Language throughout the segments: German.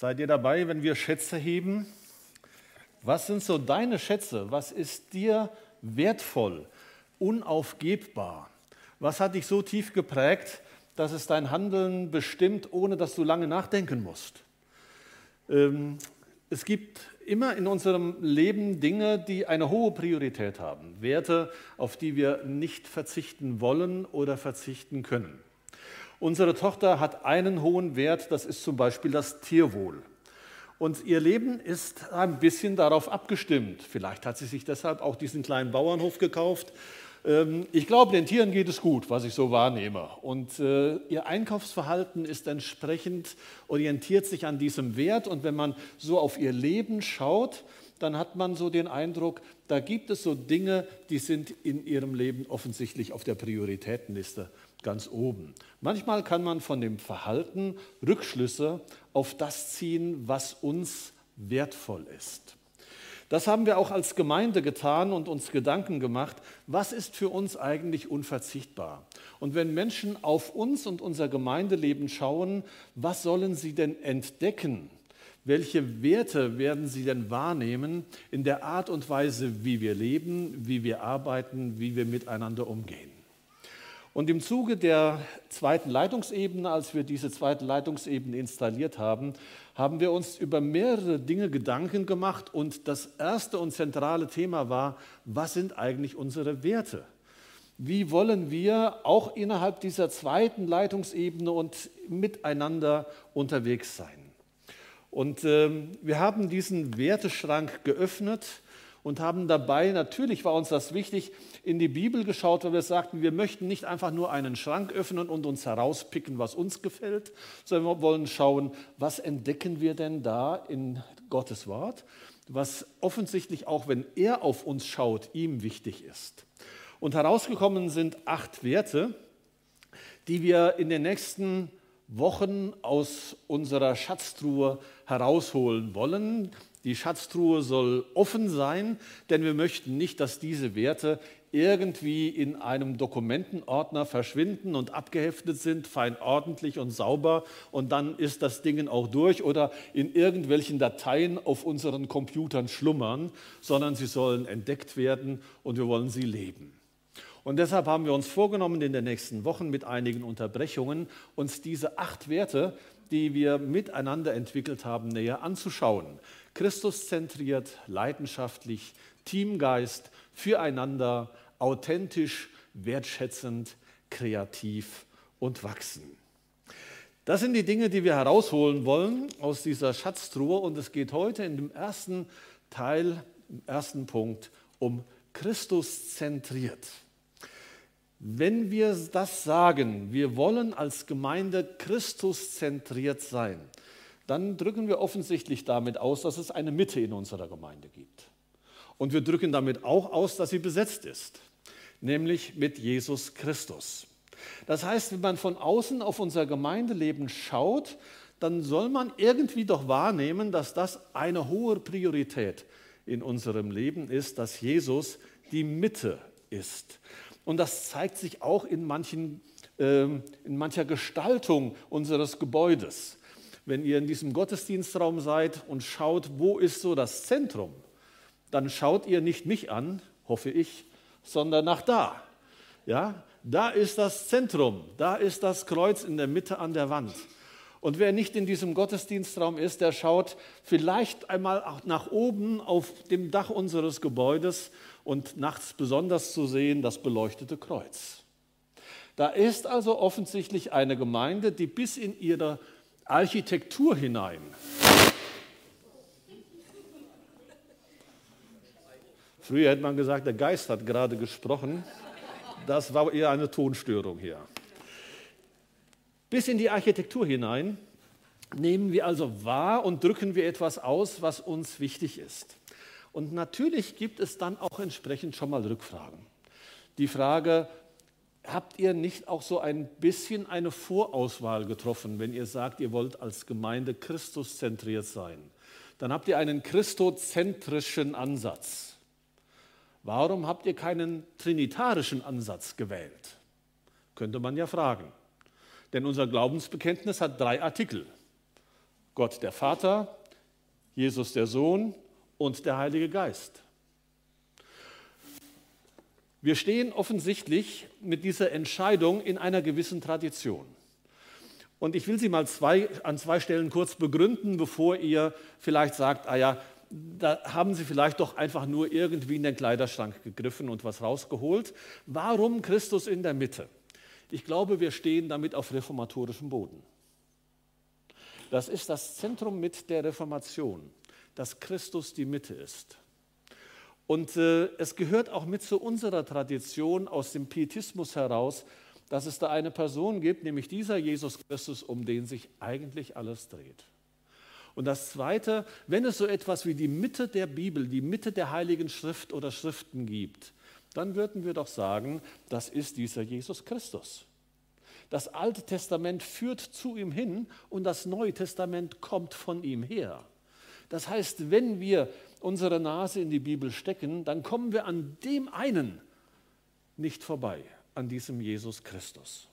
Seid ihr dabei, wenn wir Schätze heben? Was sind so deine Schätze? Was ist dir wertvoll, unaufgebbar? Was hat dich so tief geprägt, dass es dein Handeln bestimmt, ohne dass du lange nachdenken musst? Ähm, es gibt immer in unserem Leben Dinge, die eine hohe Priorität haben, Werte, auf die wir nicht verzichten wollen oder verzichten können. Unsere Tochter hat einen hohen Wert, das ist zum Beispiel das Tierwohl. Und ihr Leben ist ein bisschen darauf abgestimmt. Vielleicht hat sie sich deshalb auch diesen kleinen Bauernhof gekauft. Ähm, ich glaube, den Tieren geht es gut, was ich so wahrnehme. Und äh, ihr Einkaufsverhalten ist entsprechend, orientiert sich an diesem Wert. Und wenn man so auf ihr Leben schaut, dann hat man so den Eindruck, da gibt es so Dinge, die sind in ihrem Leben offensichtlich auf der Prioritätenliste ganz oben. Manchmal kann man von dem Verhalten Rückschlüsse auf das ziehen, was uns wertvoll ist. Das haben wir auch als Gemeinde getan und uns Gedanken gemacht, was ist für uns eigentlich unverzichtbar? Und wenn Menschen auf uns und unser Gemeindeleben schauen, was sollen sie denn entdecken? Welche Werte werden sie denn wahrnehmen in der Art und Weise, wie wir leben, wie wir arbeiten, wie wir miteinander umgehen? Und im Zuge der zweiten Leitungsebene, als wir diese zweite Leitungsebene installiert haben, haben wir uns über mehrere Dinge Gedanken gemacht. Und das erste und zentrale Thema war, was sind eigentlich unsere Werte? Wie wollen wir auch innerhalb dieser zweiten Leitungsebene und miteinander unterwegs sein? Und äh, wir haben diesen Werteschrank geöffnet und haben dabei, natürlich war uns das wichtig, in die Bibel geschaut, weil wir sagten, wir möchten nicht einfach nur einen Schrank öffnen und uns herauspicken, was uns gefällt, sondern wir wollen schauen, was entdecken wir denn da in Gottes Wort, was offensichtlich auch, wenn er auf uns schaut, ihm wichtig ist. Und herausgekommen sind acht Werte, die wir in den nächsten Wochen aus unserer Schatztruhe herausholen wollen. Die Schatztruhe soll offen sein, denn wir möchten nicht, dass diese Werte irgendwie in einem Dokumentenordner verschwinden und abgeheftet sind, fein ordentlich und sauber und dann ist das Ding auch durch oder in irgendwelchen Dateien auf unseren Computern schlummern, sondern sie sollen entdeckt werden und wir wollen sie leben. Und deshalb haben wir uns vorgenommen, in den nächsten Wochen mit einigen Unterbrechungen uns diese acht Werte, die wir miteinander entwickelt haben, näher anzuschauen. Christus zentriert, leidenschaftlich, Teamgeist, füreinander, authentisch, wertschätzend, kreativ und wachsen. Das sind die Dinge, die wir herausholen wollen aus dieser Schatztruhe. Und es geht heute in dem ersten Teil, im ersten Punkt, um Christus zentriert. Wenn wir das sagen, wir wollen als Gemeinde Christus zentriert sein, dann drücken wir offensichtlich damit aus, dass es eine Mitte in unserer Gemeinde gibt. Und wir drücken damit auch aus, dass sie besetzt ist, nämlich mit Jesus Christus. Das heißt, wenn man von außen auf unser Gemeindeleben schaut, dann soll man irgendwie doch wahrnehmen, dass das eine hohe Priorität in unserem Leben ist, dass Jesus die Mitte ist. Und das zeigt sich auch in, manchen, äh, in mancher Gestaltung unseres Gebäudes wenn ihr in diesem Gottesdienstraum seid und schaut, wo ist so das Zentrum, dann schaut ihr nicht mich an, hoffe ich, sondern nach da. Ja, da ist das Zentrum, da ist das Kreuz in der Mitte an der Wand. Und wer nicht in diesem Gottesdienstraum ist, der schaut vielleicht einmal nach oben auf dem Dach unseres Gebäudes und nachts besonders zu sehen das beleuchtete Kreuz. Da ist also offensichtlich eine Gemeinde, die bis in ihre Architektur hinein. Früher hätte man gesagt, der Geist hat gerade gesprochen. Das war eher eine Tonstörung hier. Bis in die Architektur hinein nehmen wir also wahr und drücken wir etwas aus, was uns wichtig ist. Und natürlich gibt es dann auch entsprechend schon mal Rückfragen. Die Frage, habt ihr nicht auch so ein bisschen eine Vorauswahl getroffen, wenn ihr sagt, ihr wollt als Gemeinde Christuszentriert sein? Dann habt ihr einen christozentrischen Ansatz. Warum habt ihr keinen trinitarischen Ansatz gewählt? Könnte man ja fragen. Denn unser Glaubensbekenntnis hat drei Artikel. Gott der Vater, Jesus der Sohn und der Heilige Geist. Wir stehen offensichtlich mit dieser Entscheidung in einer gewissen Tradition. Und ich will sie mal zwei, an zwei Stellen kurz begründen, bevor ihr vielleicht sagt, ah ja, da haben sie vielleicht doch einfach nur irgendwie in den Kleiderschrank gegriffen und was rausgeholt. Warum Christus in der Mitte? Ich glaube, wir stehen damit auf reformatorischem Boden. Das ist das Zentrum mit der Reformation, dass Christus die Mitte ist. Und äh, es gehört auch mit zu unserer Tradition aus dem Pietismus heraus, dass es da eine Person gibt, nämlich dieser Jesus Christus, um den sich eigentlich alles dreht. Und das Zweite, wenn es so etwas wie die Mitte der Bibel, die Mitte der Heiligen Schrift oder Schriften gibt, dann würden wir doch sagen, das ist dieser Jesus Christus. Das Alte Testament führt zu ihm hin und das Neue Testament kommt von ihm her. Das heißt, wenn wir unsere Nase in die Bibel stecken, dann kommen wir an dem einen nicht vorbei, an diesem Jesus Christus.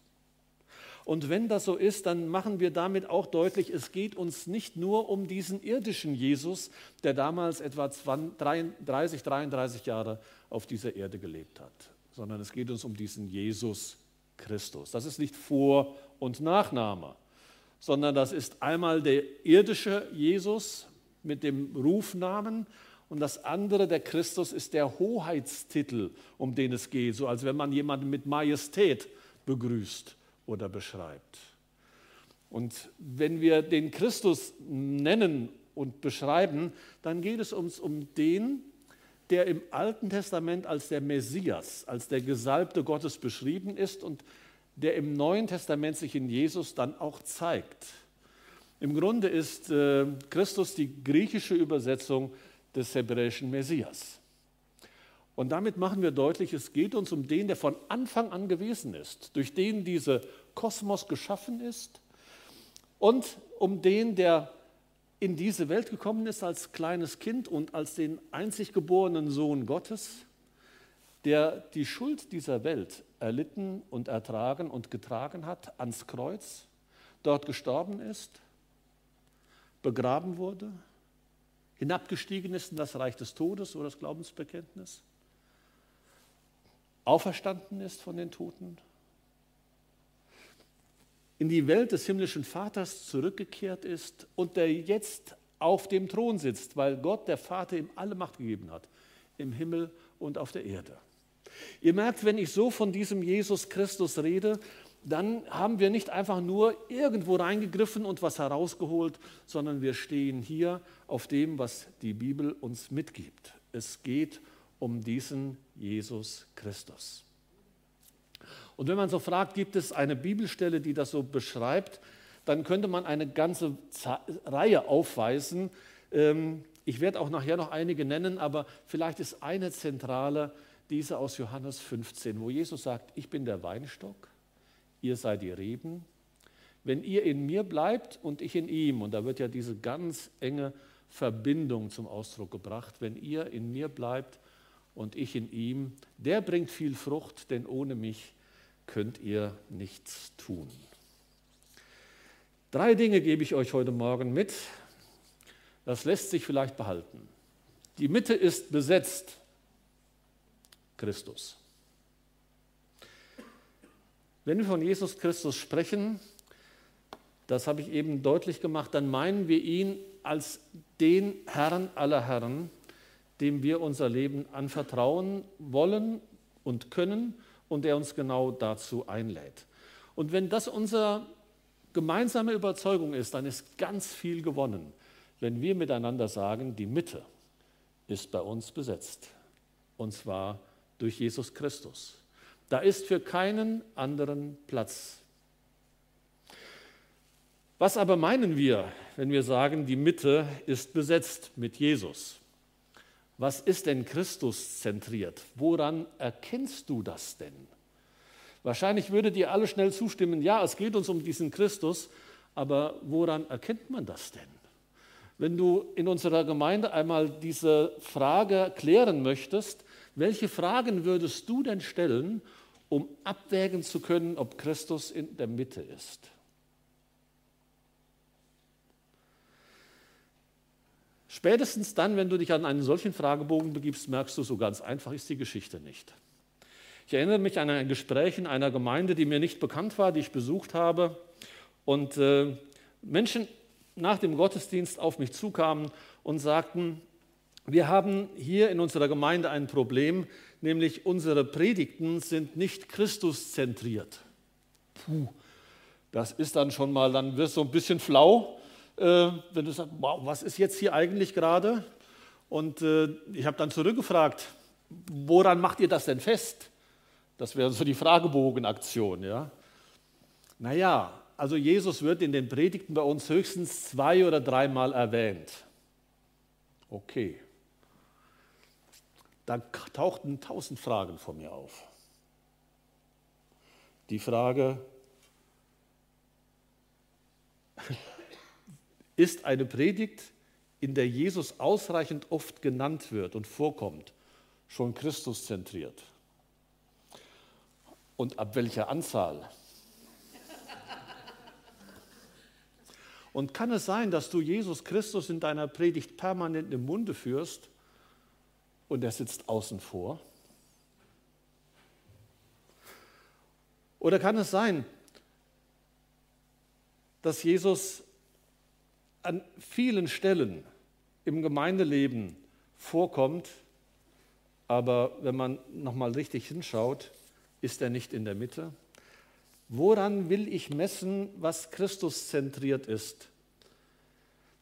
Und wenn das so ist, dann machen wir damit auch deutlich, es geht uns nicht nur um diesen irdischen Jesus, der damals etwa 30, 33 Jahre auf dieser Erde gelebt hat, sondern es geht uns um diesen Jesus Christus. Das ist nicht Vor- und Nachname, sondern das ist einmal der irdische Jesus, mit dem Rufnamen und das andere, der Christus, ist der Hoheitstitel, um den es geht, so als wenn man jemanden mit Majestät begrüßt oder beschreibt. Und wenn wir den Christus nennen und beschreiben, dann geht es uns um den, der im Alten Testament als der Messias, als der Gesalbte Gottes beschrieben ist und der im Neuen Testament sich in Jesus dann auch zeigt. Im Grunde ist äh, Christus die griechische Übersetzung des hebräischen Messias. Und damit machen wir deutlich, es geht uns um den, der von Anfang an gewesen ist, durch den dieser Kosmos geschaffen ist und um den, der in diese Welt gekommen ist als kleines Kind und als den einzig geborenen Sohn Gottes, der die Schuld dieser Welt erlitten und ertragen und getragen hat ans Kreuz, dort gestorben ist begraben wurde, hinabgestiegen ist in das Reich des Todes oder das Glaubensbekenntnis, auferstanden ist von den Toten, in die Welt des himmlischen Vaters zurückgekehrt ist und der jetzt auf dem Thron sitzt, weil Gott, der Vater, ihm alle Macht gegeben hat, im Himmel und auf der Erde. Ihr merkt, wenn ich so von diesem Jesus Christus rede, dann haben wir nicht einfach nur irgendwo reingegriffen und was herausgeholt, sondern wir stehen hier auf dem, was die Bibel uns mitgibt. Es geht um diesen Jesus Christus. Und wenn man so fragt, gibt es eine Bibelstelle, die das so beschreibt, dann könnte man eine ganze Reihe aufweisen. Ähm, ich werde auch nachher noch einige nennen, aber vielleicht ist eine zentrale diese aus Johannes 15, wo Jesus sagt, ich bin der Weinstock ihr seid die Reben. Wenn ihr in mir bleibt und ich in ihm, und da wird ja diese ganz enge Verbindung zum Ausdruck gebracht, wenn ihr in mir bleibt und ich in ihm, der bringt viel Frucht, denn ohne mich könnt ihr nichts tun. Drei Dinge gebe ich euch heute Morgen mit. Das lässt sich vielleicht behalten. Die Mitte ist besetzt. Christus. Wenn wir von Jesus Christus sprechen, das habe ich eben deutlich gemacht, dann meinen wir ihn als den Herrn aller Herren, dem wir unser Leben anvertrauen wollen und können und der uns genau dazu einlädt. Und wenn das unsere gemeinsame Überzeugung ist, dann ist ganz viel gewonnen, wenn wir miteinander sagen, die Mitte ist bei uns besetzt. Und zwar durch Jesus Christus. Da ist für keinen anderen Platz. Was aber meinen wir, wenn wir sagen, die Mitte ist besetzt mit Jesus? Was ist denn Christus zentriert? Woran erkennst du das denn? Wahrscheinlich würdet ihr alle schnell zustimmen, ja, es geht uns um diesen Christus, aber woran erkennt man das denn? Wenn du in unserer Gemeinde einmal diese Frage klären möchtest, welche Fragen würdest du denn stellen, um abwägen zu können, ob Christus in der Mitte ist? Spätestens dann, wenn du dich an einen solchen Fragebogen begibst, merkst du, so ganz einfach ist die Geschichte nicht. Ich erinnere mich an ein Gespräch in einer Gemeinde, die mir nicht bekannt war, die ich besucht habe. Und äh, Menschen nach dem Gottesdienst auf mich zukamen und sagten, wir haben hier in unserer Gemeinde ein Problem, nämlich unsere Predigten sind nicht Christuszentriert. Puh, das ist dann schon mal, dann wirst du ein bisschen flau, äh, wenn du sagst, wow, was ist jetzt hier eigentlich gerade? Und äh, ich habe dann zurückgefragt, woran macht ihr das denn fest? Das wäre so die Fragebogenaktion. Ja? Naja, also Jesus wird in den Predigten bei uns höchstens zwei oder dreimal erwähnt. Okay. Da tauchten tausend Fragen vor mir auf. Die Frage, ist eine Predigt, in der Jesus ausreichend oft genannt wird und vorkommt, schon Christus zentriert? Und ab welcher Anzahl? Und kann es sein, dass du Jesus Christus in deiner Predigt permanent im Munde führst und er sitzt außen vor? Oder kann es sein, dass Jesus an vielen Stellen im Gemeindeleben vorkommt, aber wenn man nochmal richtig hinschaut, ist er nicht in der Mitte? Woran will ich messen, was Christus zentriert ist?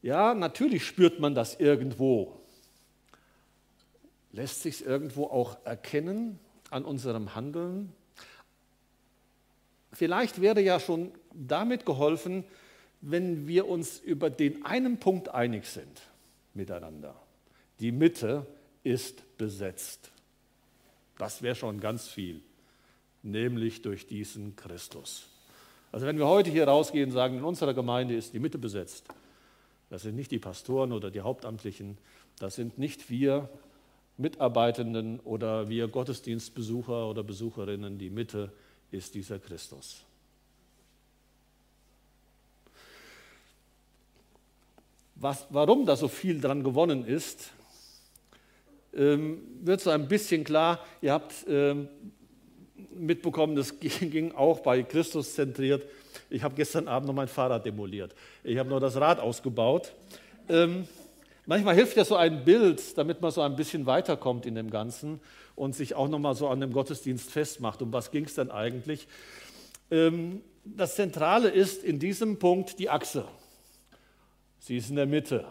Ja, natürlich spürt man das irgendwo. Lässt sich irgendwo auch erkennen an unserem Handeln? Vielleicht wäre ja schon damit geholfen, wenn wir uns über den einen Punkt einig sind miteinander. Die Mitte ist besetzt. Das wäre schon ganz viel nämlich durch diesen Christus. Also wenn wir heute hier rausgehen und sagen, in unserer Gemeinde ist die Mitte besetzt, das sind nicht die Pastoren oder die Hauptamtlichen, das sind nicht wir Mitarbeitenden oder wir Gottesdienstbesucher oder Besucherinnen, die Mitte ist dieser Christus. Was, warum da so viel dran gewonnen ist, ähm, wird so ein bisschen klar. Ihr habt ähm, mitbekommen, das ging auch bei Christus zentriert. Ich habe gestern Abend noch mein Fahrrad demoliert. Ich habe nur das Rad ausgebaut. Ähm, manchmal hilft ja so ein Bild, damit man so ein bisschen weiterkommt in dem Ganzen und sich auch nochmal so an dem Gottesdienst festmacht. Um was ging es denn eigentlich? Ähm, das Zentrale ist in diesem Punkt die Achse. Sie ist in der Mitte.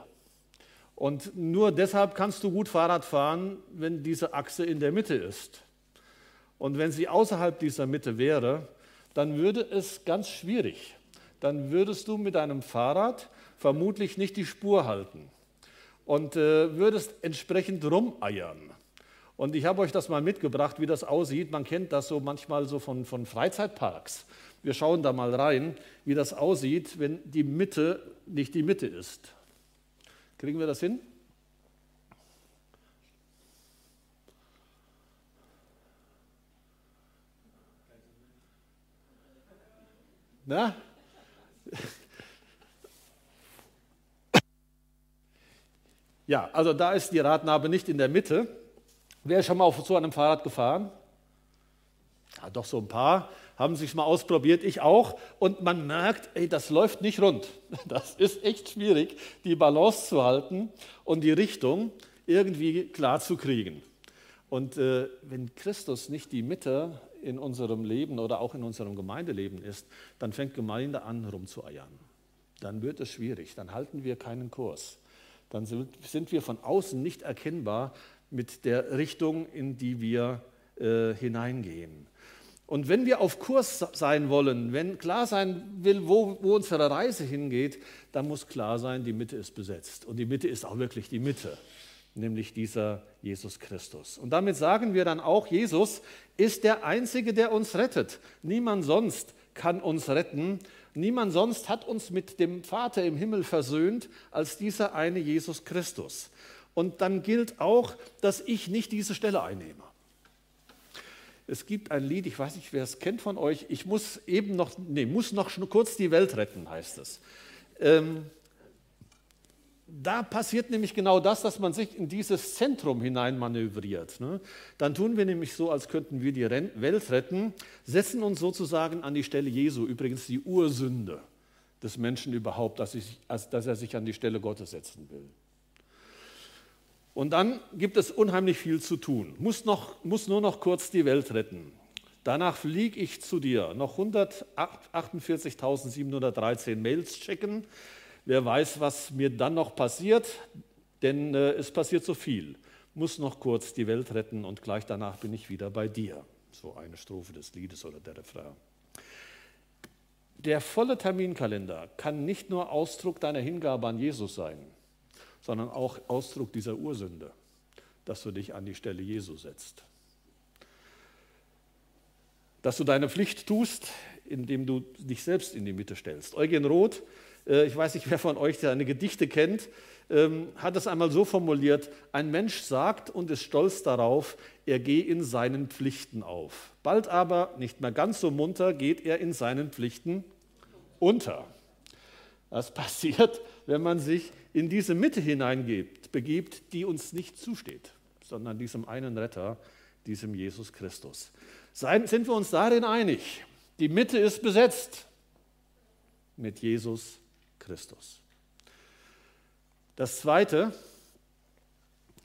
Und nur deshalb kannst du gut Fahrrad fahren, wenn diese Achse in der Mitte ist. Und wenn sie außerhalb dieser Mitte wäre, dann würde es ganz schwierig. Dann würdest du mit deinem Fahrrad vermutlich nicht die Spur halten und äh, würdest entsprechend rumeiern. Und ich habe euch das mal mitgebracht, wie das aussieht. Man kennt das so manchmal so von, von Freizeitparks. Wir schauen da mal rein, wie das aussieht, wenn die Mitte nicht die Mitte ist. Kriegen wir das hin? Na? Ja, also da ist die Radnabe nicht in der Mitte. Wer ist schon mal auf so einem Fahrrad gefahren? Ja, doch so ein paar haben sich mal ausprobiert, ich auch. Und man merkt, ey, das läuft nicht rund. Das ist echt schwierig, die Balance zu halten und die Richtung irgendwie klar zu kriegen. Und äh, wenn Christus nicht die Mitte in unserem Leben oder auch in unserem Gemeindeleben ist, dann fängt Gemeinde an, rumzueiern. Dann wird es schwierig, dann halten wir keinen Kurs. Dann sind wir von außen nicht erkennbar mit der Richtung, in die wir äh, hineingehen. Und wenn wir auf Kurs sein wollen, wenn klar sein will, wo, wo unsere Reise hingeht, dann muss klar sein, die Mitte ist besetzt. Und die Mitte ist auch wirklich die Mitte nämlich dieser Jesus Christus. Und damit sagen wir dann auch, Jesus ist der Einzige, der uns rettet. Niemand sonst kann uns retten. Niemand sonst hat uns mit dem Vater im Himmel versöhnt als dieser eine Jesus Christus. Und dann gilt auch, dass ich nicht diese Stelle einnehme. Es gibt ein Lied, ich weiß nicht, wer es kennt von euch. Ich muss eben noch, nee, muss noch kurz die Welt retten, heißt es. Ähm, da passiert nämlich genau das, dass man sich in dieses Zentrum hinein manövriert. Ne? Dann tun wir nämlich so, als könnten wir die Welt retten, setzen uns sozusagen an die Stelle Jesu, übrigens die Ursünde des Menschen überhaupt, dass, dass er sich an die Stelle Gottes setzen will. Und dann gibt es unheimlich viel zu tun. Muss, noch, muss nur noch kurz die Welt retten. Danach fliege ich zu dir. Noch 148.713 Mails checken. Wer weiß, was mir dann noch passiert, denn äh, es passiert so viel. Muss noch kurz die Welt retten und gleich danach bin ich wieder bei dir. So eine Strophe des Liedes oder der Refrain. Der volle Terminkalender kann nicht nur Ausdruck deiner Hingabe an Jesus sein, sondern auch Ausdruck dieser Ursünde, dass du dich an die Stelle Jesu setzt. Dass du deine Pflicht tust, indem du dich selbst in die Mitte stellst. Eugen Roth, ich weiß nicht, wer von euch seine Gedichte kennt, ähm, hat es einmal so formuliert, ein Mensch sagt und ist stolz darauf, er gehe in seinen Pflichten auf. Bald aber, nicht mehr ganz so munter, geht er in seinen Pflichten unter. Das passiert, wenn man sich in diese Mitte hineingebt, begibt, die uns nicht zusteht, sondern diesem einen Retter, diesem Jesus Christus. Seien, sind wir uns darin einig? Die Mitte ist besetzt mit Jesus Christus. Das Zweite,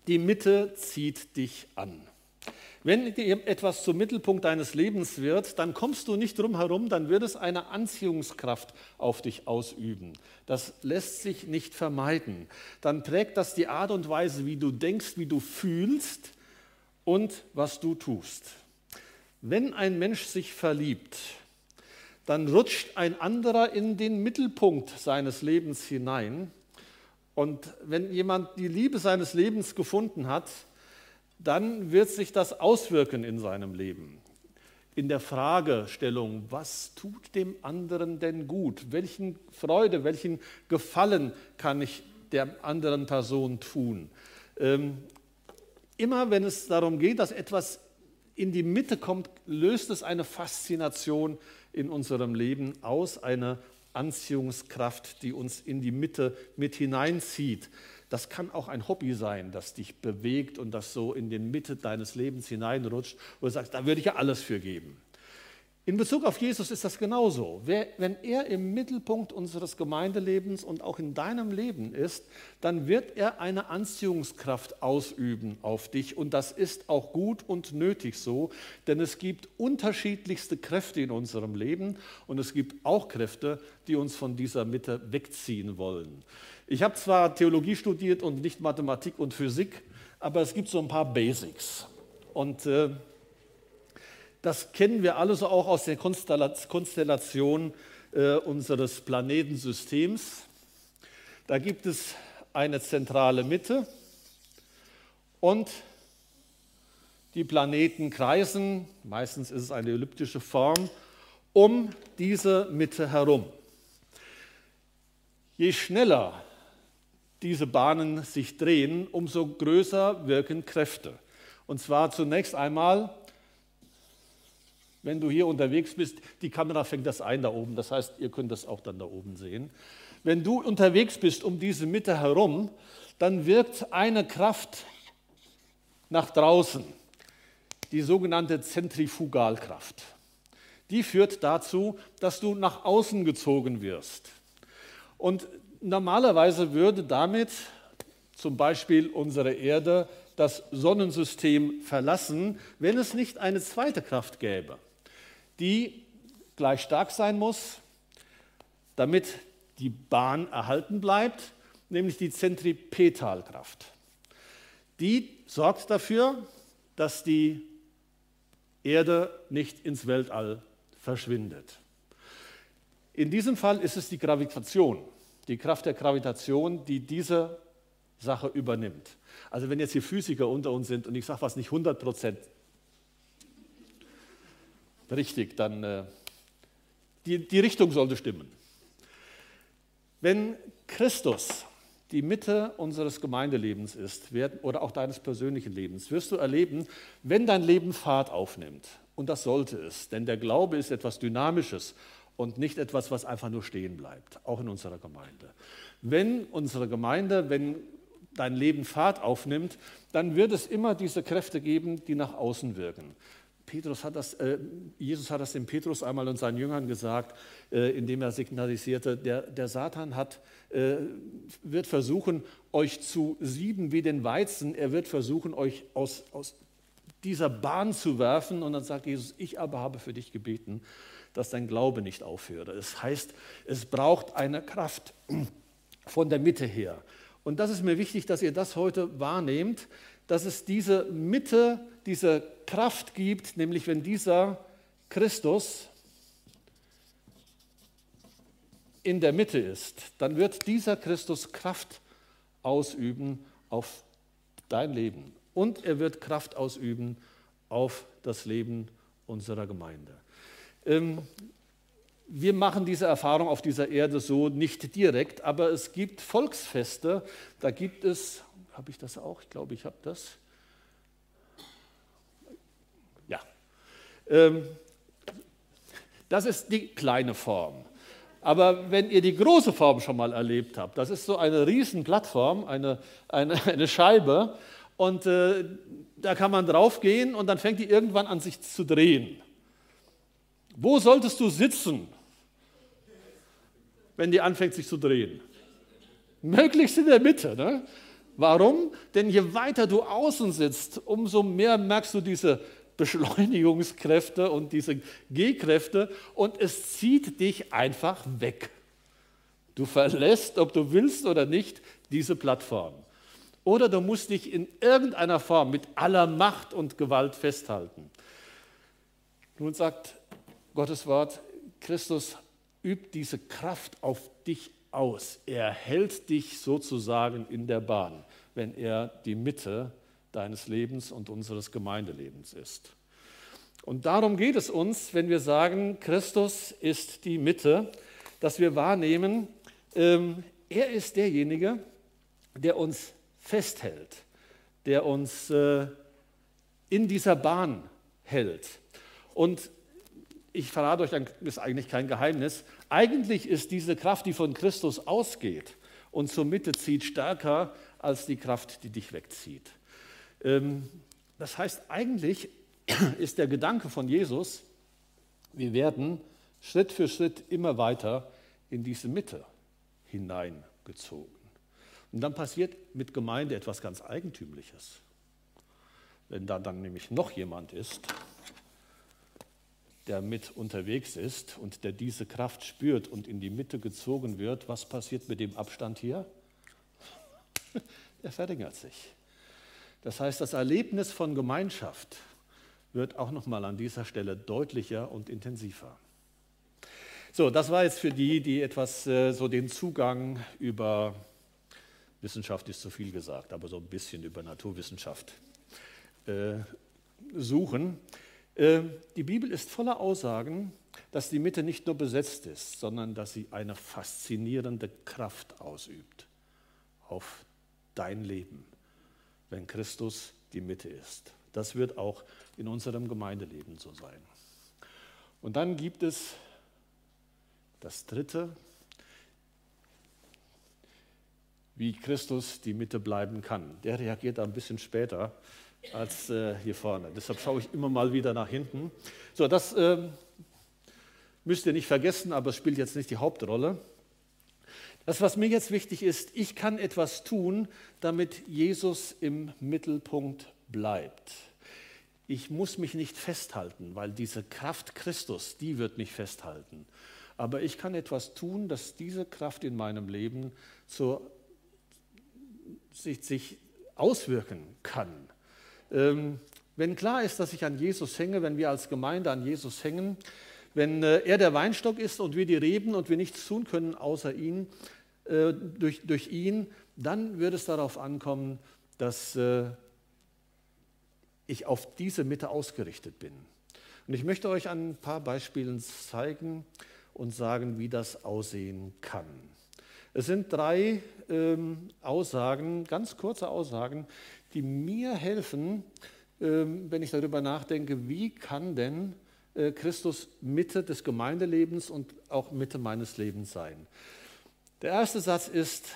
die Mitte zieht dich an. Wenn dir etwas zum Mittelpunkt deines Lebens wird, dann kommst du nicht drum herum, dann wird es eine Anziehungskraft auf dich ausüben. Das lässt sich nicht vermeiden. Dann prägt das die Art und Weise, wie du denkst, wie du fühlst und was du tust. Wenn ein Mensch sich verliebt, dann rutscht ein anderer in den Mittelpunkt seines Lebens hinein. Und wenn jemand die Liebe seines Lebens gefunden hat, dann wird sich das auswirken in seinem Leben. In der Fragestellung, was tut dem anderen denn gut? Welchen Freude, welchen Gefallen kann ich der anderen Person tun? Ähm, immer wenn es darum geht, dass etwas in die Mitte kommt, löst es eine Faszination in unserem Leben aus, eine Anziehungskraft, die uns in die Mitte mit hineinzieht. Das kann auch ein Hobby sein, das dich bewegt und das so in die Mitte deines Lebens hineinrutscht, wo du sagst, da würde ich ja alles für geben. In Bezug auf Jesus ist das genauso. Wenn er im Mittelpunkt unseres Gemeindelebens und auch in deinem Leben ist, dann wird er eine Anziehungskraft ausüben auf dich. Und das ist auch gut und nötig so, denn es gibt unterschiedlichste Kräfte in unserem Leben und es gibt auch Kräfte, die uns von dieser Mitte wegziehen wollen. Ich habe zwar Theologie studiert und nicht Mathematik und Physik, aber es gibt so ein paar Basics. Und äh, das kennen wir alle so auch aus der Konstellation äh, unseres Planetensystems. Da gibt es eine zentrale Mitte und die Planeten kreisen, meistens ist es eine elliptische Form, um diese Mitte herum. Je schneller diese Bahnen sich drehen, umso größer wirken Kräfte. Und zwar zunächst einmal, wenn du hier unterwegs bist, die Kamera fängt das ein da oben, das heißt, ihr könnt das auch dann da oben sehen. Wenn du unterwegs bist um diese Mitte herum, dann wirkt eine Kraft nach draußen, die sogenannte Zentrifugalkraft. Die führt dazu, dass du nach außen gezogen wirst. Und Normalerweise würde damit zum Beispiel unsere Erde das Sonnensystem verlassen, wenn es nicht eine zweite Kraft gäbe, die gleich stark sein muss, damit die Bahn erhalten bleibt, nämlich die Zentripetalkraft. Die sorgt dafür, dass die Erde nicht ins Weltall verschwindet. In diesem Fall ist es die Gravitation die Kraft der Gravitation, die diese Sache übernimmt. Also wenn jetzt hier Physiker unter uns sind und ich sage was nicht 100 Prozent richtig, dann äh, die, die Richtung sollte stimmen. Wenn Christus die Mitte unseres Gemeindelebens ist oder auch deines persönlichen Lebens, wirst du erleben, wenn dein Leben Fahrt aufnimmt, und das sollte es, denn der Glaube ist etwas Dynamisches und nicht etwas, was einfach nur stehen bleibt, auch in unserer Gemeinde. Wenn unsere Gemeinde, wenn dein Leben Fahrt aufnimmt, dann wird es immer diese Kräfte geben, die nach außen wirken. Petrus hat das, äh, Jesus hat das dem Petrus einmal und seinen Jüngern gesagt, äh, indem er signalisierte, der, der Satan hat, äh, wird versuchen, euch zu sieben wie den Weizen. Er wird versuchen, euch aus, aus dieser Bahn zu werfen. Und dann sagt Jesus, ich aber habe für dich gebeten, dass dein Glaube nicht aufhöre. Das heißt, es braucht eine Kraft von der Mitte her. Und das ist mir wichtig, dass ihr das heute wahrnehmt, dass es diese Mitte, diese Kraft gibt, nämlich wenn dieser Christus in der Mitte ist, dann wird dieser Christus Kraft ausüben auf dein Leben und er wird Kraft ausüben auf das Leben unserer Gemeinde. Ähm, wir machen diese Erfahrung auf dieser Erde so nicht direkt, aber es gibt Volksfeste, da gibt es, habe ich das auch? Ich glaube, ich habe das. Ja. Ähm, das ist die kleine Form. Aber wenn ihr die große Form schon mal erlebt habt, das ist so eine Riesenplattform, eine, eine, eine Scheibe, und äh, da kann man drauf gehen und dann fängt die irgendwann an sich zu drehen. Wo solltest du sitzen, wenn die anfängt sich zu drehen? Möglichst in der Mitte. Ne? Warum? Denn je weiter du außen sitzt, umso mehr merkst du diese Beschleunigungskräfte und diese G-Kräfte und es zieht dich einfach weg. Du verlässt, ob du willst oder nicht, diese Plattform. Oder du musst dich in irgendeiner Form mit aller Macht und Gewalt festhalten. Nun sagt Gottes Wort, Christus übt diese Kraft auf dich aus. Er hält dich sozusagen in der Bahn, wenn er die Mitte deines Lebens und unseres Gemeindelebens ist. Und darum geht es uns, wenn wir sagen, Christus ist die Mitte, dass wir wahrnehmen, ähm, er ist derjenige, der uns festhält, der uns äh, in dieser Bahn hält. Und ich verrate euch, das ist eigentlich kein Geheimnis, eigentlich ist diese Kraft, die von Christus ausgeht und zur Mitte zieht, stärker als die Kraft, die dich wegzieht. Ähm, das heißt, eigentlich ist der Gedanke von Jesus, wir werden Schritt für Schritt immer weiter in diese Mitte hineingezogen. Und dann passiert mit Gemeinde etwas ganz Eigentümliches. Wenn da dann nämlich noch jemand ist, der mit unterwegs ist und der diese Kraft spürt und in die Mitte gezogen wird, was passiert mit dem Abstand hier? Er verringert sich. Das heißt, das Erlebnis von Gemeinschaft wird auch nochmal an dieser Stelle deutlicher und intensiver. So, das war jetzt für die, die etwas äh, so den Zugang über Wissenschaft ist zu viel gesagt, aber so ein bisschen über Naturwissenschaft äh, suchen. Äh, die Bibel ist voller Aussagen, dass die Mitte nicht nur besetzt ist, sondern dass sie eine faszinierende Kraft ausübt auf dein Leben, wenn Christus die Mitte ist. Das wird auch in unserem Gemeindeleben so sein. Und dann gibt es das Dritte, wie Christus die Mitte bleiben kann. Der reagiert ein bisschen später als äh, hier vorne. Deshalb schaue ich immer mal wieder nach hinten. So, das äh, müsst ihr nicht vergessen, aber es spielt jetzt nicht die Hauptrolle. Das, was mir jetzt wichtig ist, ich kann etwas tun, damit Jesus im Mittelpunkt bleibt. Ich muss mich nicht festhalten, weil diese Kraft Christus, die wird mich festhalten. Aber ich kann etwas tun, dass diese Kraft in meinem Leben zur sich, sich auswirken kann. Ähm, wenn klar ist, dass ich an Jesus hänge, wenn wir als Gemeinde an Jesus hängen, wenn äh, er der Weinstock ist und wir die Reben und wir nichts tun können außer ihn, äh, durch, durch ihn, dann wird es darauf ankommen, dass äh, ich auf diese Mitte ausgerichtet bin. Und ich möchte euch ein paar Beispielen zeigen und sagen, wie das aussehen kann. Es sind drei ähm, Aussagen, ganz kurze Aussagen, die mir helfen, ähm, wenn ich darüber nachdenke, wie kann denn äh, Christus Mitte des Gemeindelebens und auch Mitte meines Lebens sein. Der erste Satz ist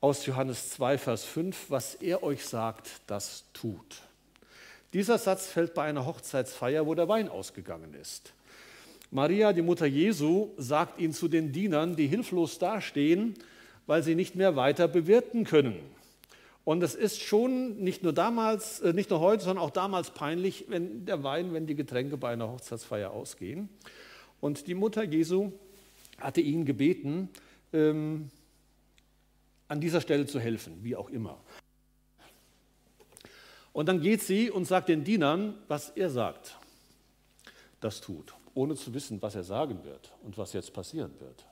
aus Johannes 2, Vers 5, was er euch sagt, das tut. Dieser Satz fällt bei einer Hochzeitsfeier, wo der Wein ausgegangen ist. Maria, die Mutter Jesu, sagt ihn zu den Dienern, die hilflos dastehen, weil sie nicht mehr weiter bewirten können. Und es ist schon nicht nur damals, äh, nicht nur heute, sondern auch damals peinlich, wenn der Wein, wenn die Getränke bei einer Hochzeitsfeier ausgehen. Und die Mutter Jesu hatte ihn gebeten, ähm, an dieser Stelle zu helfen, wie auch immer. Und dann geht sie und sagt den Dienern, was er sagt. Das tut, ohne zu wissen, was er sagen wird und was jetzt passieren wird.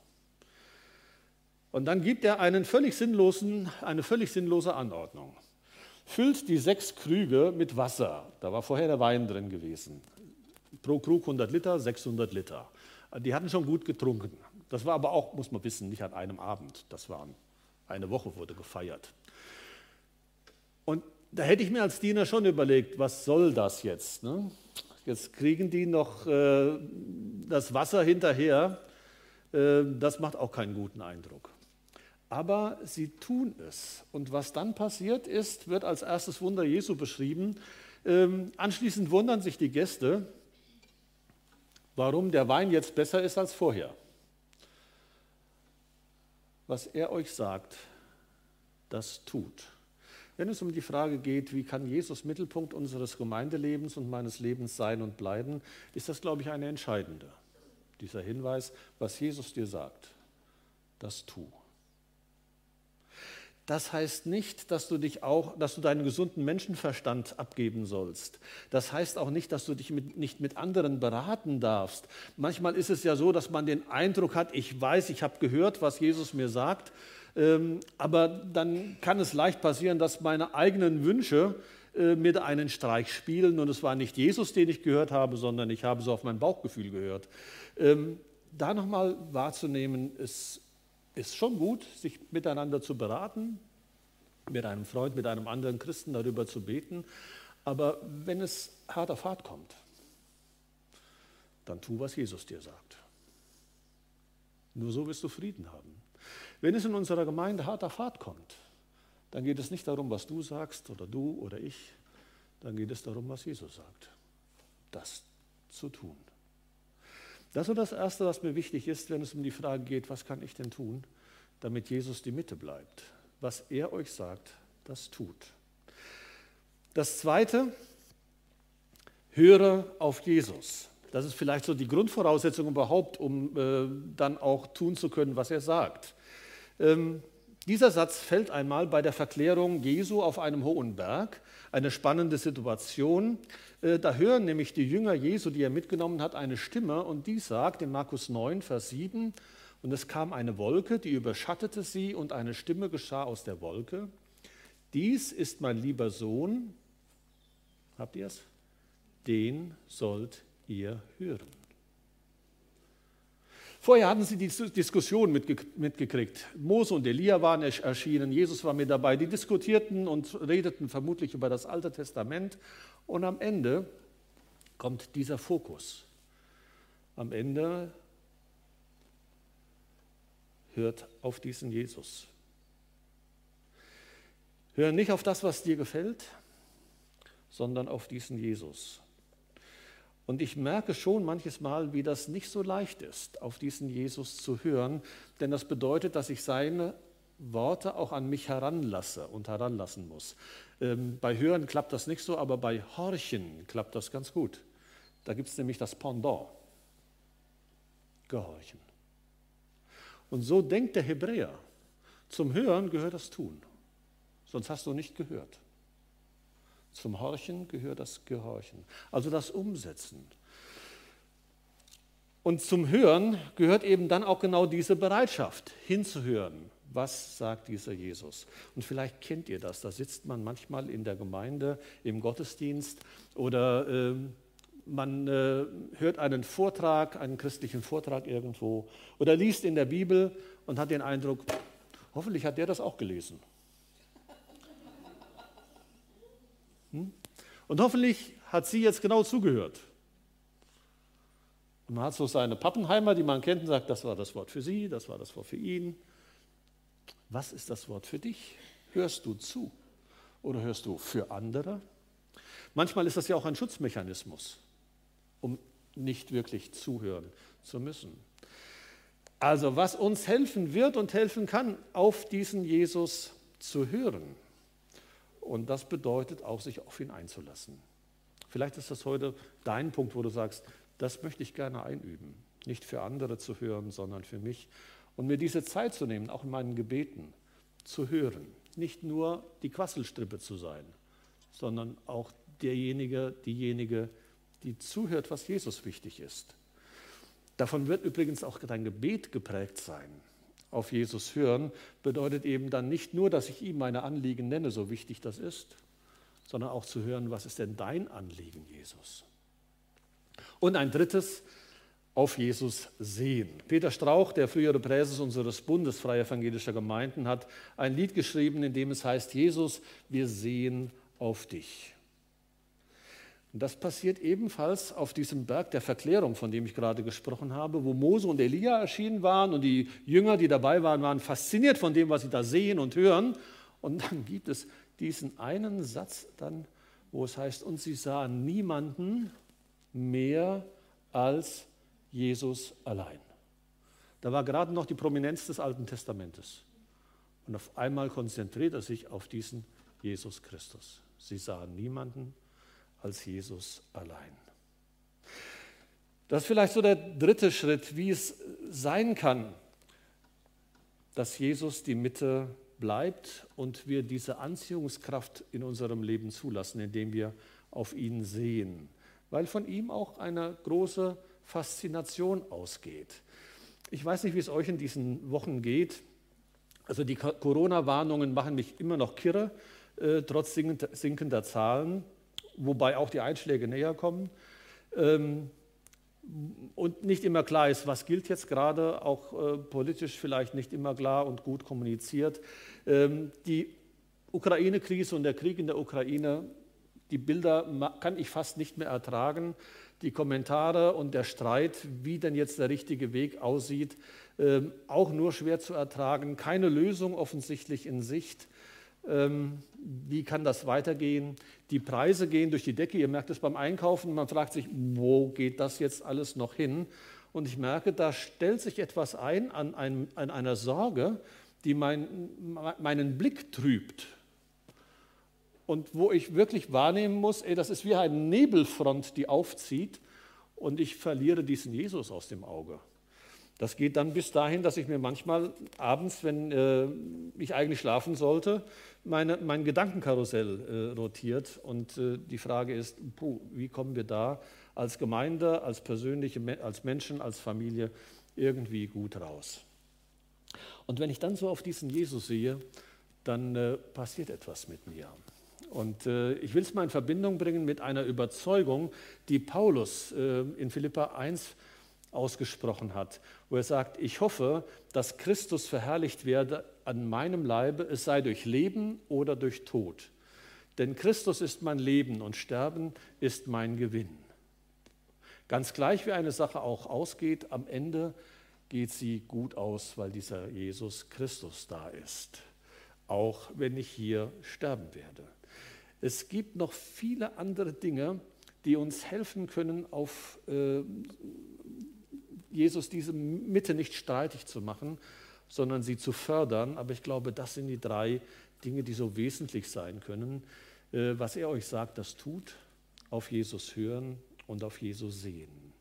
Und dann gibt er einen völlig sinnlosen, eine völlig sinnlose Anordnung. Füllt die sechs Krüge mit Wasser. Da war vorher der Wein drin gewesen. Pro Krug 100 Liter, 600 Liter. Die hatten schon gut getrunken. Das war aber auch, muss man wissen, nicht an einem Abend. Das war eine Woche wurde gefeiert. Und da hätte ich mir als Diener schon überlegt, was soll das jetzt? Ne? Jetzt kriegen die noch äh, das Wasser hinterher. Äh, das macht auch keinen guten Eindruck aber sie tun es. Und was dann passiert ist, wird als erstes Wunder Jesu beschrieben. Ähm, anschließend wundern sich die Gäste, warum der Wein jetzt besser ist als vorher. Was er euch sagt, das tut. Wenn es um die Frage geht, wie kann Jesus Mittelpunkt unseres Gemeindelebens und meines Lebens sein und bleiben, ist das, glaube ich, eine entscheidende. Dieser Hinweis, was Jesus dir sagt, das tu. Das heißt nicht, dass du dich auch, dass du deinen gesunden Menschenverstand abgeben sollst. Das heißt auch nicht, dass du dich mit, nicht mit anderen beraten darfst. Manchmal ist es ja so, dass man den Eindruck hat, ich weiß, ich habe gehört, was Jesus mir sagt, ähm, aber dann kann es leicht passieren, dass meine eigenen Wünsche äh, da einen Streich spielen und es war nicht Jesus, den ich gehört habe, sondern ich habe so auf mein Bauchgefühl gehört. Ähm, da nochmal wahrzunehmen, ist ist schon gut, sich miteinander zu beraten, mit einem Freund, mit einem anderen Christen darüber zu beten. Aber wenn es hart auf hart kommt, dann tu, was Jesus dir sagt. Nur so wirst du Frieden haben. Wenn es in unserer Gemeinde hart auf hart kommt, dann geht es nicht darum, was du sagst oder du oder ich, dann geht es darum, was Jesus sagt. Das zu tun. Das ist das Erste, was mir wichtig ist, wenn es um die Frage geht, was kann ich denn tun, damit Jesus die Mitte bleibt. Was er euch sagt, das tut. Das Zweite, höre auf Jesus. Das ist vielleicht so die Grundvoraussetzung überhaupt, um äh, dann auch tun zu können, was er sagt. Ähm, dieser Satz fällt einmal bei der Verklärung Jesu auf einem hohen Berg. Eine spannende Situation. Äh, da hören nämlich die Jünger Jesu, die er mitgenommen hat, eine Stimme und die sagt in Markus 9, Vers 7, und es kam eine Wolke, die überschattete sie und eine Stimme geschah aus der Wolke. Dies ist mein lieber Sohn, habt ihr es? Den sollt ihr hören. Vorher hatten sie die Diskussion mitgekriegt. Mose und Elia waren erschienen, Jesus war mit dabei. Die diskutierten und redeten vermutlich über das Alte Testament. Und am Ende kommt dieser Fokus. Am Ende hört auf diesen Jesus. Hör nicht auf das, was dir gefällt, sondern auf diesen Jesus. Und ich merke schon manches Mal, wie das nicht so leicht ist, auf diesen Jesus zu hören, denn das bedeutet, dass ich seine Worte auch an mich heranlasse und heranlassen muss. Ähm, bei Hören klappt das nicht so, aber bei Horchen klappt das ganz gut. Da gibt es nämlich das Pendant. Gehorchen. Und so denkt der Hebräer. Zum Hören gehört das Tun. Sonst hast du nicht gehört. Zum Horchen gehört das Gehorchen, also das Umsetzen. Und zum Hören gehört eben dann auch genau diese Bereitschaft, hinzuhören. Was sagt dieser Jesus? Und vielleicht kennt ihr das. Da sitzt man manchmal in der Gemeinde, im Gottesdienst oder äh, man äh, hört einen Vortrag, einen christlichen Vortrag irgendwo oder liest in der Bibel und hat den Eindruck, hoffentlich hat der das auch gelesen. Und hoffentlich hat sie jetzt genau zugehört. Und man hat so seine Pappenheimer, die man kennt und sagt, das war das Wort für sie, das war das Wort für ihn. Was ist das Wort für dich? Hörst du zu oder hörst du für andere? Manchmal ist das ja auch ein Schutzmechanismus, um nicht wirklich zuhören zu müssen. Also was uns helfen wird und helfen kann, auf diesen Jesus zu hören. Und das bedeutet auch, sich auf ihn einzulassen. Vielleicht ist das heute dein Punkt, wo du sagst, das möchte ich gerne einüben. Nicht für andere zu hören, sondern für mich. Und mir diese Zeit zu nehmen, auch in meinen Gebeten, zu hören. Nicht nur die Quasselstrippe zu sein, sondern auch derjenige, diejenige, die zuhört, was Jesus wichtig ist. Davon wird übrigens auch dein Gebet geprägt sein. Auf Jesus hören bedeutet eben dann nicht nur, dass ich ihm meine Anliegen nenne, so wichtig das ist, sondern auch zu hören, was ist denn dein Anliegen, Jesus? Und ein drittes, auf Jesus sehen. Peter Strauch, der frühere Präses unseres Bundes Freie Evangelischer Gemeinden, hat ein Lied geschrieben, in dem es heißt, Jesus, wir sehen auf dich. Und das passiert ebenfalls auf diesem Berg der Verklärung, von dem ich gerade gesprochen habe, wo Mose und Elia erschienen waren und die Jünger, die dabei waren, waren fasziniert von dem, was sie da sehen und hören. Und dann gibt es diesen einen Satz dann, wo es heißt, und sie sahen niemanden mehr als Jesus allein. Da war gerade noch die Prominenz des Alten Testamentes. Und auf einmal konzentriert er sich auf diesen Jesus Christus. Sie sahen niemanden als Jesus allein. Das ist vielleicht so der dritte Schritt, wie es sein kann, dass Jesus die Mitte bleibt und wir diese Anziehungskraft in unserem Leben zulassen, indem wir auf ihn sehen, weil von ihm auch eine große Faszination ausgeht. Ich weiß nicht, wie es euch in diesen Wochen geht. Also die Corona-Warnungen machen mich immer noch kirre, äh, trotz sinkender Zahlen wobei auch die Einschläge näher kommen. Ähm, und nicht immer klar ist, was gilt jetzt gerade, auch äh, politisch vielleicht nicht immer klar und gut kommuniziert. Ähm, die Ukraine-Krise und der Krieg in der Ukraine, die Bilder kann ich fast nicht mehr ertragen. Die Kommentare und der Streit, wie denn jetzt der richtige Weg aussieht, ähm, auch nur schwer zu ertragen. Keine Lösung offensichtlich in Sicht. Ähm, wie kann das weitergehen? Die Preise gehen durch die Decke. Ihr merkt es beim Einkaufen. Man fragt sich, wo geht das jetzt alles noch hin? Und ich merke, da stellt sich etwas ein an, einem, an einer Sorge, die mein, meinen Blick trübt. Und wo ich wirklich wahrnehmen muss, ey, das ist wie eine Nebelfront, die aufzieht und ich verliere diesen Jesus aus dem Auge. Das geht dann bis dahin, dass ich mir manchmal abends, wenn äh, ich eigentlich schlafen sollte, meine, mein Gedankenkarussell äh, rotiert. Und äh, die Frage ist, puh, wie kommen wir da als Gemeinde, als persönliche, als Menschen, als Familie irgendwie gut raus? Und wenn ich dann so auf diesen Jesus sehe, dann äh, passiert etwas mit mir. Und äh, ich will es mal in Verbindung bringen mit einer Überzeugung, die Paulus äh, in Philippa 1 ausgesprochen hat, wo er sagt, ich hoffe, dass Christus verherrlicht werde an meinem Leibe, es sei durch Leben oder durch Tod. Denn Christus ist mein Leben und Sterben ist mein Gewinn. Ganz gleich wie eine Sache auch ausgeht, am Ende geht sie gut aus, weil dieser Jesus Christus da ist, auch wenn ich hier sterben werde. Es gibt noch viele andere Dinge, die uns helfen können, auf äh, Jesus diese Mitte nicht streitig zu machen, sondern sie zu fördern. Aber ich glaube, das sind die drei Dinge, die so wesentlich sein können. Äh, was er euch sagt, das tut, auf Jesus hören und auf Jesus sehen.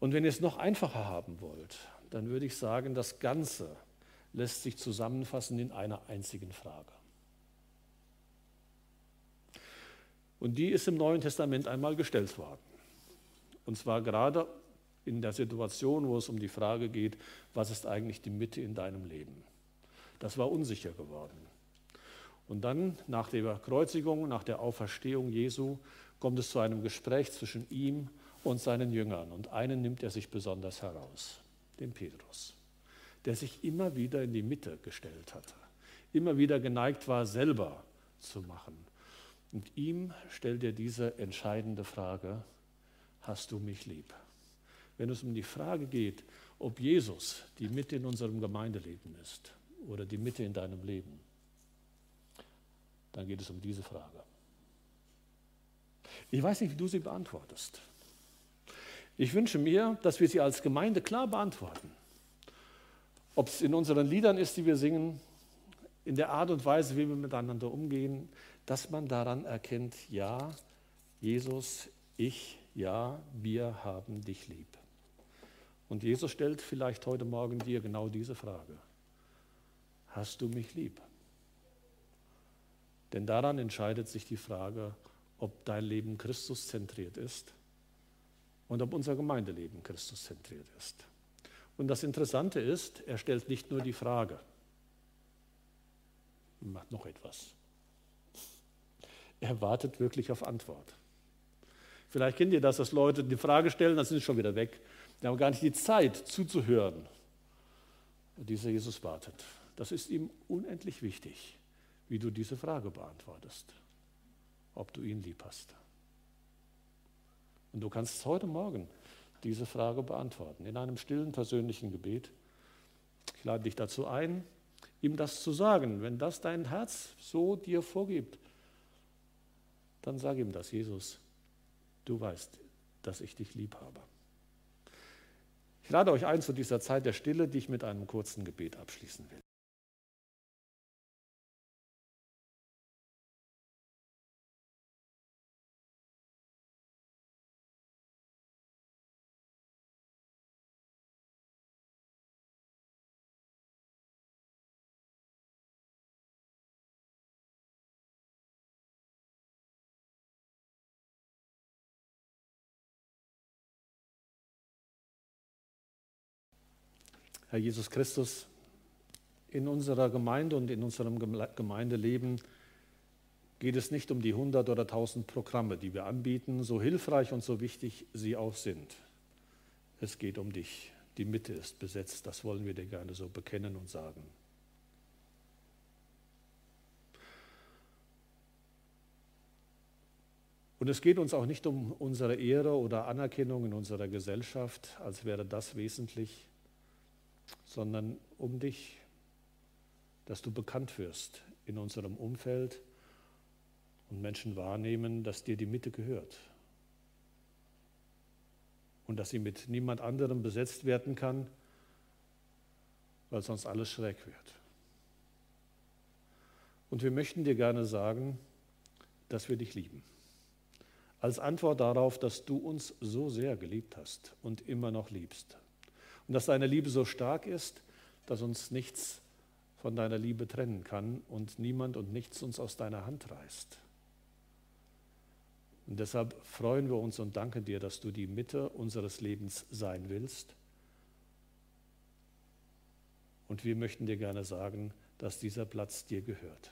Und wenn ihr es noch einfacher haben wollt, dann würde ich sagen, das Ganze lässt sich zusammenfassen in einer einzigen Frage. Und die ist im Neuen Testament einmal gestellt worden. Und zwar gerade in der Situation, wo es um die Frage geht, was ist eigentlich die Mitte in deinem Leben? Das war unsicher geworden. Und dann nach der Kreuzigung, nach der Auferstehung Jesu, kommt es zu einem Gespräch zwischen ihm und seinen Jüngern. Und einen nimmt er sich besonders heraus, den Petrus, der sich immer wieder in die Mitte gestellt hatte, immer wieder geneigt war, selber zu machen. Und ihm stellt er diese entscheidende Frage, hast du mich lieb? Wenn es um die Frage geht, ob Jesus die Mitte in unserem Gemeindeleben ist oder die Mitte in deinem Leben, dann geht es um diese Frage. Ich weiß nicht, wie du sie beantwortest. Ich wünsche mir, dass wir sie als Gemeinde klar beantworten. Ob es in unseren Liedern ist, die wir singen, in der Art und Weise, wie wir miteinander umgehen, dass man daran erkennt, ja, Jesus, ich, ja, wir haben dich lieb. Und Jesus stellt vielleicht heute Morgen dir genau diese Frage. Hast du mich lieb? Denn daran entscheidet sich die Frage, ob dein Leben Christus zentriert ist und ob unser Gemeindeleben Christus zentriert ist. Und das Interessante ist, er stellt nicht nur die Frage, macht noch etwas. Er wartet wirklich auf Antwort. Vielleicht kennt ihr das, dass Leute die Frage stellen, dann sind sie schon wieder weg. Die haben gar nicht die Zeit zuzuhören. Dieser Jesus wartet. Das ist ihm unendlich wichtig, wie du diese Frage beantwortest ob du ihn lieb hast. Und du kannst heute Morgen diese Frage beantworten in einem stillen persönlichen Gebet. Ich lade dich dazu ein, ihm das zu sagen. Wenn das dein Herz so dir vorgibt, dann sag ihm das, Jesus. Du weißt, dass ich dich lieb habe. Ich lade euch ein zu dieser Zeit der Stille, die ich mit einem kurzen Gebet abschließen will. Herr Jesus Christus, in unserer Gemeinde und in unserem Gemeindeleben geht es nicht um die 100 oder 1000 Programme, die wir anbieten, so hilfreich und so wichtig sie auch sind. Es geht um dich. Die Mitte ist besetzt, das wollen wir dir gerne so bekennen und sagen. Und es geht uns auch nicht um unsere Ehre oder Anerkennung in unserer Gesellschaft, als wäre das wesentlich, sondern um dich, dass du bekannt wirst in unserem Umfeld und Menschen wahrnehmen, dass dir die Mitte gehört und dass sie mit niemand anderem besetzt werden kann, weil sonst alles schräg wird. Und wir möchten dir gerne sagen, dass wir dich lieben. Als Antwort darauf, dass du uns so sehr geliebt hast und immer noch liebst. Und dass deine Liebe so stark ist, dass uns nichts von deiner Liebe trennen kann und niemand und nichts uns aus deiner Hand reißt. Und deshalb freuen wir uns und danken dir, dass du die Mitte unseres Lebens sein willst. Und wir möchten dir gerne sagen, dass dieser Platz dir gehört.